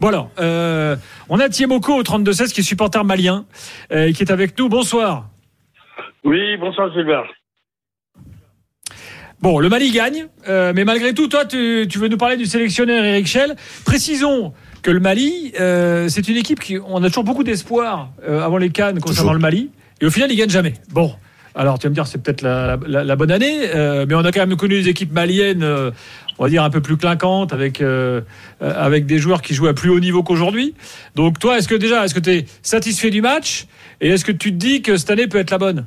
Bon alors, euh, on a Thiemoko au 32-16 qui est supporter malien euh, et qui est avec nous. Bonsoir. Oui, bonsoir Gilbert. Bon, le Mali gagne, euh, mais malgré tout, toi, tu, tu, veux nous parler du sélectionneur Eric Schell. Précisons que le Mali, euh, c'est une équipe qui, on a toujours beaucoup d'espoir euh, avant les Cannes concernant toujours. le Mali, et au final, ils gagnent jamais. Bon, alors tu vas me dire, c'est peut-être la, la, la, bonne année, euh, mais on a quand même connu des équipes maliennes, euh, on va dire un peu plus clinquantes, avec euh, avec des joueurs qui jouent à plus haut niveau qu'aujourd'hui. Donc toi, est-ce que déjà, est-ce que tu es satisfait du match, et est-ce que tu te dis que cette année peut être la bonne?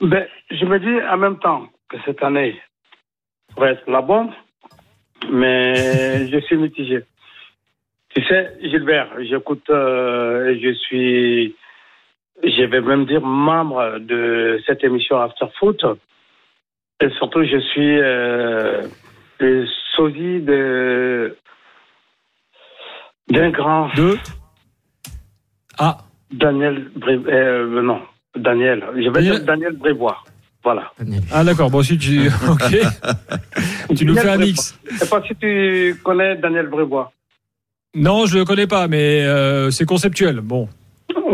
Ben, je me dis en même temps que cette année va être la bonne, mais je suis mitigé. Tu sais, Gilbert, j'écoute et je suis, je vais même dire membre de cette émission After Foot. Et surtout, je suis euh, le sosie de d'un grand. De? Ah. Daniel Bré... euh, non, Daniel. Je vais Daniel- dire Daniel Brévois. Voilà. Ah d'accord, bon si tu... Ok. tu nous fais un mix. Je sais pas si tu connais Daniel Brévois. Non, je le connais pas, mais euh, c'est conceptuel. Bon.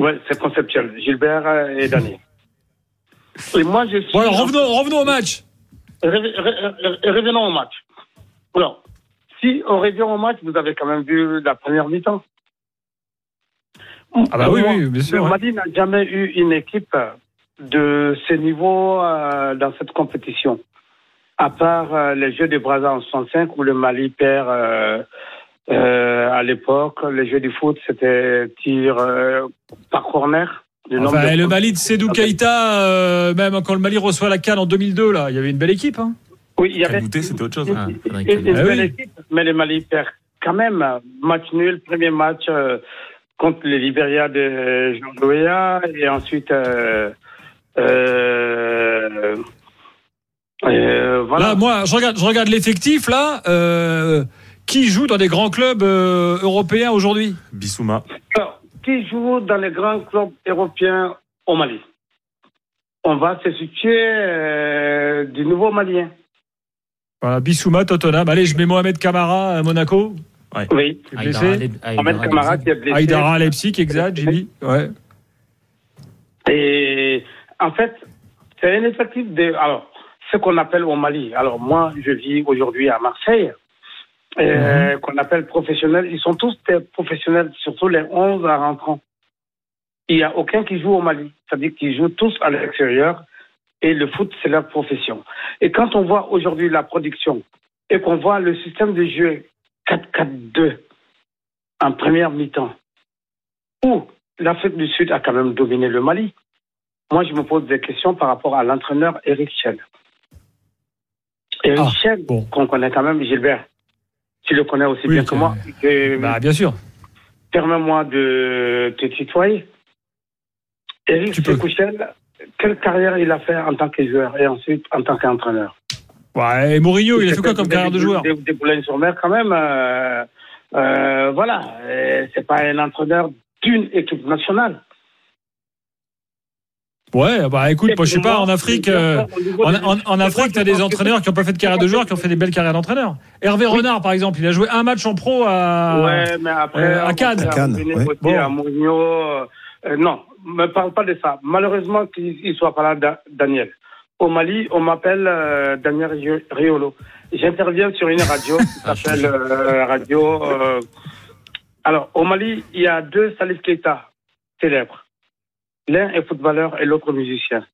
Ouais, c'est conceptuel. Gilbert et Daniel. Et moi, je suis. Bon alors revenons, revenons au match. Rev- re- re- Revenons au match. Alors, si on revient au match, vous avez quand même vu la première mi-temps. Ah bah oui, oui, bien sûr. Le ouais. Mali n'a jamais eu une équipe de ce niveau euh, dans cette compétition. À part euh, les Jeux de Brazza en 65 où le Mali perd euh, euh, à l'époque. Les Jeux du foot, c'était tir euh, par corner. Enfin, de- le Mali de Sedou Keïta, euh, même quand le Mali reçoit la Cannes en 2002, là, il y avait une belle équipe. Hein. Oui, il y avait c'était autre chose. une, hein. Ah, une- une Ah belle oui. équipe, mais le Mali perd quand même. Match nul, premier match euh, contre le Libéria de Jean Louéa et ensuite. Euh, euh, euh, voilà. Là, moi, je regarde, je regarde l'effectif, là. Qui joue dans des grands clubs euh, européens aujourd'hui? Bissouma. Alors, qui joue dans les grands clubs européens au Mali? On va se situer euh, du nouveau Malien. Voilà, Bissouma, Tottenham. Allez, je mets Mohamed Kamara à Monaco, Oui. qui est blessé. Aïdara, Kamara Leipzig. qui est blessé. Aïdara à Leipzig, exact, Jimmy. Ouais. Et en fait, c'est un effectif de. Alors, ce qu'on appelle au Mali. Alors, moi, je vis aujourd'hui à Marseille, euh, qu'on appelle professionnels. Ils sont tous des professionnels, surtout les 11 à rentrant. Il n'y a aucun qui joue au Mali. C'est-à-dire qu'ils jouent tous à l'extérieur et le foot, c'est leur profession. Et quand on voit aujourd'hui la production et qu'on voit le système de jeu 4-4-2 en première mi-temps, où l'Afrique du Sud a quand même dominé le Mali, moi, je me pose des questions par rapport à l'entraîneur Eric Schell. Eric Ah, Schell, bon. qu'on connaît quand même, Gilbert, tu le connais aussi Oui, bien que que- moi. Et, Bah, bien sûr. Permets-moi de te tutoyer. Eric Schell, quelle carrière il a fait en tant que joueur et ensuite en tant qu'entraîneur? Ouais, et Mourinho, il a fait quoi comme carrière de joueur? Des, des boulets sur mer quand même. euh, euh, voilà, c'est pas un entraîneur d'une équipe nationale. Ouais, bah écoute, moi, je sais pas, en Afrique. euh, En, en, en Afrique, tu as des entraîneurs qui n'ont pas fait de carrière de joueur, qui ont fait des belles carrières d'entraîneur. Hervé Renard, par exemple, il a joué un match en pro à. Ouais, mais après, euh, à Cannes. À Cannes, revenir ouais. aussi Bon. à Mourinho. euh, non, me parle pas de ça. Malheureusement qu'il ne soit pas là, Da- Daniel. Au Mali, on m'appelle euh, Daniel Rio- Riolo. J'interviens sur une radio qui s'appelle euh, Radio. euh, Alors, au Mali, il y a deux Salif Keita célèbres. L'un est footballeur et l'autre musicien.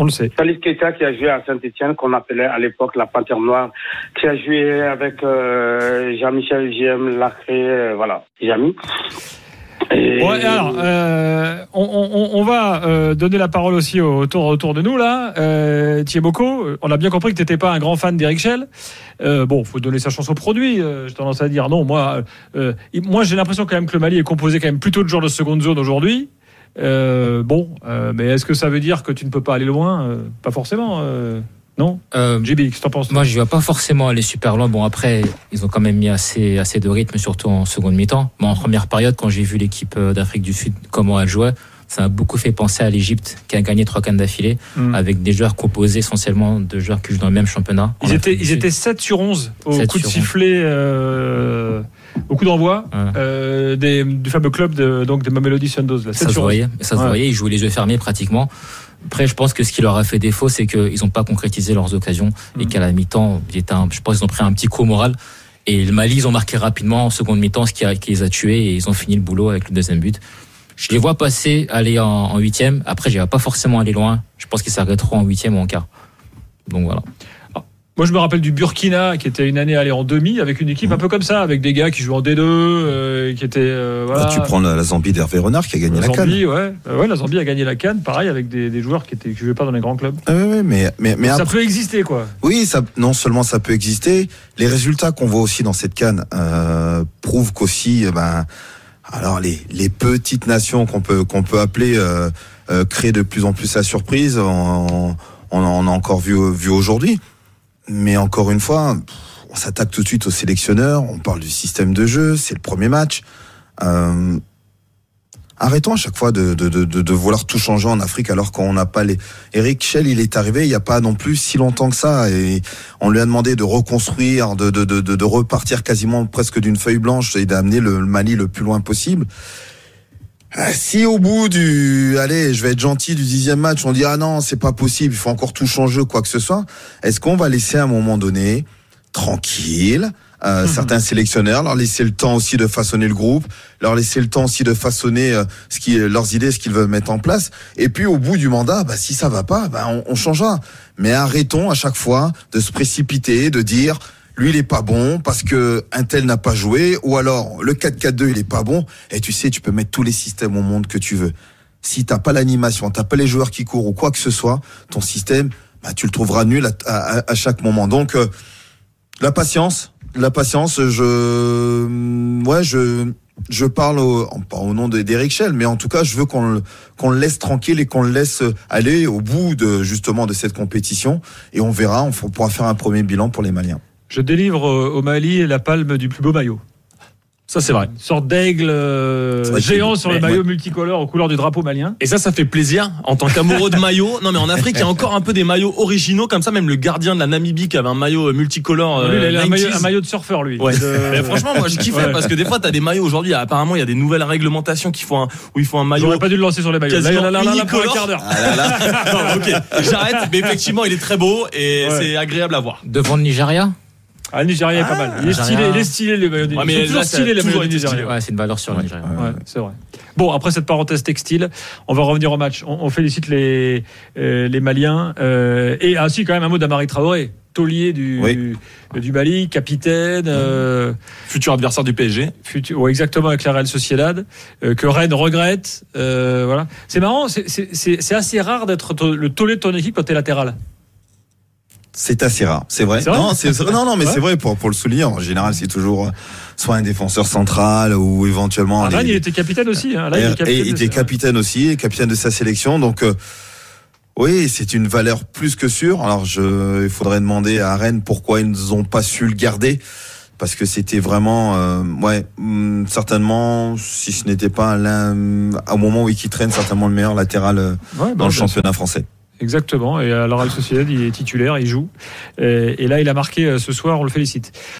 On le sait. Salif Keita qui a joué à Saint-Etienne, qu'on appelait à l'époque la Panthère Noire, qui a joué avec euh, Jean-Michel JM Lacré, euh, voilà, Jamy. Et- Ouais, alors, euh, on, on- on va euh, donner la parole aussi autour, autour de nous, là. Euh, Thiemoko, on a bien compris que tu n'étais pas un grand fan d'Eric Schell. Euh, bon, faut donner sa chance au produit. euh, j'ai tendance à dire non. Moi, euh, moi j'ai l'impression quand même que le Mali est composé quand même plutôt de joueurs de seconde zone aujourd'hui. Euh, bon, euh, mais est-ce que ça veut dire que tu ne peux pas aller loin? Euh, Pas forcément. euh, non? Euh, JB, qu'est-ce que t'en penses Moi, je ne vais pas forcément aller super loin. Bon, après, ils ont quand même mis assez, assez de rythme, surtout en seconde mi-temps. Mais en première période, quand j'ai vu l'équipe euh, d'Afrique du Sud, comment elle jouait, ça m'a beaucoup fait penser à l'Égypte, qui a gagné trois cannes d'affilée, Hmm. avec des joueurs composés essentiellement de joueurs qui jouent dans le même championnat. Ils étaient, ils étaient 7 sur 11 au 7 coup de sur 11. sifflet, euh, au coup Ouais. euh, des- du fameux club de, donc de Mamelody Sundowns. Là. Ça Sept se voyait, ça se voyait, ils jouaient les yeux fermés pratiquement. Après, je pense que ce qui leur a fait défaut, c'est qu'ils n'ont pas concrétisé leurs occasions et Mhm. qu'à la mi-temps, je pense qu'ils ont pris un petit coup moral. Et le Mali, ils ont marqué rapidement en seconde mi-temps, ce qui, a- qui les a tués et ils ont fini le boulot avec le deuxième but. Je les vois passer, aller en, en huitième. Après, je vais pas forcément aller loin. Je pense qu'ils s'arrêteront en huitième ou en quart. Donc voilà. Moi, je me rappelle du Burkina qui était une année allé en demi avec une équipe un peu comme ça, avec des gars qui jouaient en D2, euh, qui étaient euh, voilà. Bah, tu prends la, la Zambie d'Hervé Renard qui a gagné la la canne. Zambie, ouais. Euh, ouais, la Zambie a gagné la canne, pareil avec des, des joueurs qui étaient qui jouaient pas dans les grands clubs. Ah ouais, ouais, mais mais, mais ça après- peut exister quoi. oui, ça, non seulement ça peut exister, les résultats qu'on voit aussi dans cette canne euh, prouvent qu'aussi, euh, ben, alors les, les petites nations qu'on peut qu'on peut appeler euh, euh, créent de plus en plus la surprise. On, on, a encore vu vu aujourd'hui, mais encore une fois, on s'attaque tout de suite aux sélectionneurs. On parle du système de jeu, c'est le premier match. Euh, Arrêtons à chaque fois de, de, de, de, vouloir tout changer en Afrique alors qu'on n'a pas les. Eric Schell, il est arrivé il n'y a pas non plus si longtemps que ça et on lui a demandé de reconstruire, de, de, de, de, repartir quasiment presque d'une feuille blanche et d'amener le, Mali le plus loin possible. Ah, Si au bout du, allez, je vais être gentil, du dixième match, on dit ah non, c'est pas possible, il faut encore tout changer, quoi que ce soit. Est-ce qu'on va laisser à un moment donné tranquille euh, certains sélectionneurs, leur laisser le temps aussi de façonner le groupe, leur laisser le temps aussi de façonner euh, ce qui, leurs idées, ce qu'ils veulent mettre en place. Et puis au bout du mandat, bah, si ça va pas, bah, on, on changera. Mais arrêtons à chaque fois de se précipiter, de dire lui il est pas bon parce que un tel n'a pas joué, ou alors le 4-4-2 il est pas bon. Et tu sais, tu peux mettre tous les systèmes au monde que tu veux. Si t'as pas l'animation, t'as pas les joueurs qui courent ou quoi que ce soit, ton système, bah, tu le trouveras nul à, à- à chaque moment. Donc euh, la patience, la patience. Je, ouais, je, je parle au, pas au nom de- d'Eric Schell, mais en tout cas, je veux qu'on le, qu'on le laisse tranquille et qu'on le laisse aller au bout de justement de cette compétition. Et on verra, on pourra faire un premier bilan pour les Maliens. Je délivre euh, au Mali la palme du plus beau maillot. Ça, c'est vrai. Une sorte d'aigle euh, géant sur le ouais. maillot multicolore aux couleurs du drapeau malien. Et ça, ça fait plaisir en tant qu'amoureux de maillot. Non, mais en Afrique, il y a encore un peu des maillots originaux comme ça. Même le gardien de la Namibie qui avait un maillot multicolore. Lui, il a euh, un, maillot, 90s. un maillot de surfeur, lui. Ouais. De- Mais franchement, moi, je kiffais Ouais. parce que des fois, t'as des maillots aujourd'hui. Apparemment, il y a des nouvelles réglementations qui font un, où il faut un maillot. J'aurais pas dû le lancer sur les maillots. Là, Quasiment là, là, là, là, pour un quart d'heure. Non, ok, j'arrête. Mais effectivement, il est très beau et Ouais. c'est agréable à voir. Devant le Nigeria? Ah, le Nigeria est pas mal. Il est stylé, il est stylé, les maillots des Ouais, mais là, stylés, les maillots Nigeria. Ouais, c'est une valeur sur le Nigeria. Ouais, c'est vrai. Bon, après cette parenthèse textile, on va revenir au match. On, on félicite les, euh, les Maliens. euh, et ainsi, quand même, un mot d'Amari Traoré, taulier du, Oui. du Mali, capitaine. euh, Futur adversaire du PSG. futur, ouais, exactement avec la Real Sociedad, euh, que Rennes regrette. euh, voilà. C'est marrant, c'est- c'est c'est- c'est assez rare d'être to- le tollé de ton équipe quand t'es latéral. C'est assez rare, c'est vrai. Non, c'est non, non, mais Ouais. c'est vrai pour pour le souligner. En général, c'est toujours euh, soit un défenseur central ou éventuellement. Ah, les- il était capitaine aussi. Hein. Là, il et, capitaine et de- était capitaine aussi, capitaine de sa sélection. Donc, euh, oui, c'est une valeur plus que sûre. Alors, je, il faudrait demander à Rennes pourquoi ils n'ont pas su le garder. Parce que c'était vraiment, euh, ouais, hum, certainement, si ce n'était pas l'un, au moment où il quitterait, certainement le meilleur latéral euh, Ouais, dans bah, le championnat français. Exactement. Et à la Real Sociedad, il est titulaire, il joue. Et, et là, il a marqué euh, ce soir, on le félicite.